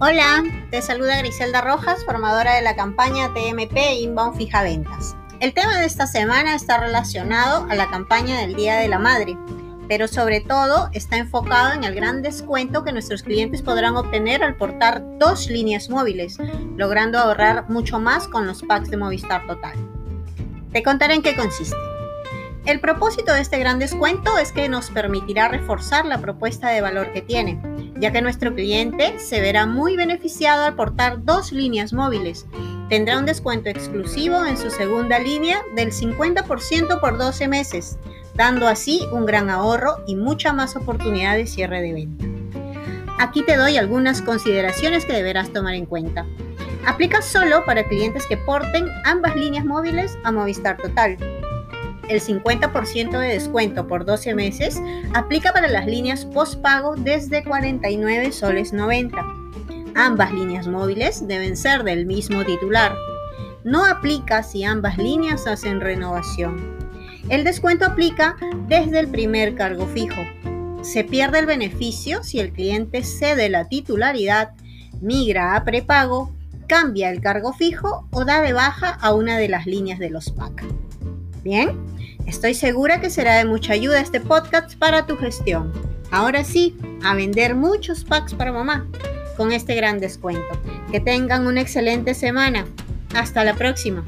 Hola, te saluda Griselda Rojas, formadora de la campaña TMP Inbound Fija Ventas. El tema de esta semana está relacionado a la campaña del Día de la Madre, pero sobre todo está enfocado en el gran descuento que nuestros clientes podrán obtener al portar dos líneas móviles, logrando ahorrar mucho más con los packs de Movistar Total. Te contaré en qué consiste. El propósito de este gran descuento es que nos permitirá reforzar la propuesta de valor que tiene, ya que nuestro cliente se verá muy beneficiado al portar dos líneas móviles. Tendrá un descuento exclusivo en su segunda línea del 50% por 12 meses, dando así un gran ahorro y mucha más oportunidad de cierre de venta. Aquí te doy algunas consideraciones que deberás tomar en cuenta. Aplica solo para clientes que porten ambas líneas móviles a Movistar Total el 50% de descuento por 12 meses aplica para las líneas postpago desde 49 soles 90. Ambas líneas móviles deben ser del mismo titular. No aplica si ambas líneas hacen renovación. El descuento aplica desde el primer cargo fijo. Se pierde el beneficio si el cliente cede la titularidad, migra a prepago, cambia el cargo fijo o da de baja a una de las líneas de los PAC. Bien, estoy segura que será de mucha ayuda este podcast para tu gestión. Ahora sí, a vender muchos packs para mamá con este gran descuento. Que tengan una excelente semana. Hasta la próxima.